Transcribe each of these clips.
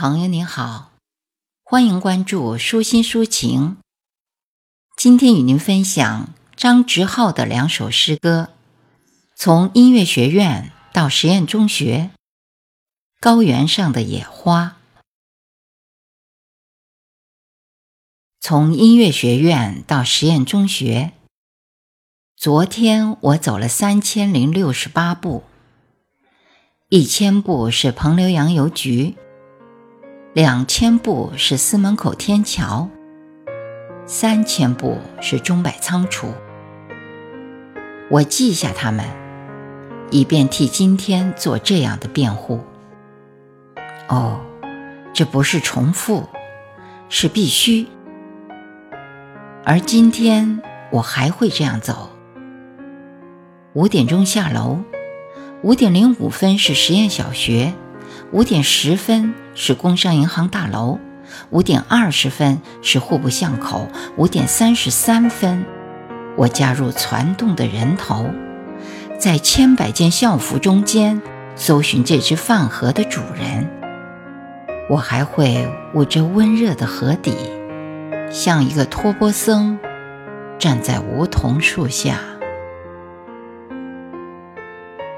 朋友您好，欢迎关注舒心抒情。今天与您分享张直浩的两首诗歌：从音乐学院到实验中学，《高原上的野花》。从音乐学院到实验中学，昨天我走了三千零六十八步，一千步是彭刘洋邮局。两千步是司门口天桥，三千步是钟摆仓储。我记下它们，以便替今天做这样的辩护。哦，这不是重复，是必须。而今天我还会这样走。五点钟下楼，五点零五分是实验小学。五点十分是工商银行大楼，五点二十分是户部巷口，五点三十三分，我加入攒动的人头，在千百件校服中间搜寻这只饭盒的主人。我还会捂着温热的河底，像一个托钵僧，站在梧桐树下，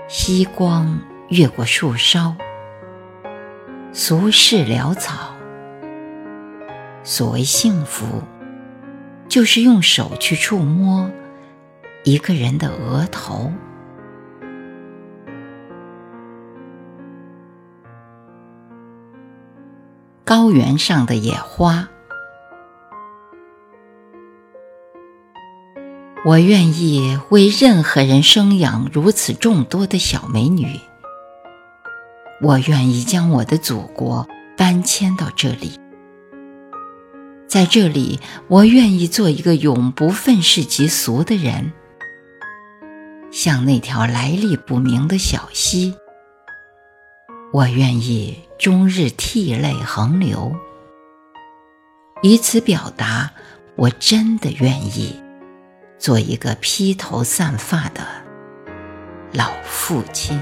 夕光越过树梢。俗世潦草。所谓幸福，就是用手去触摸一个人的额头。高原上的野花，我愿意为任何人生养如此众多的小美女。我愿意将我的祖国搬迁到这里，在这里，我愿意做一个永不愤世嫉俗的人，像那条来历不明的小溪。我愿意终日涕泪横流，以此表达我真的愿意做一个披头散发的老父亲。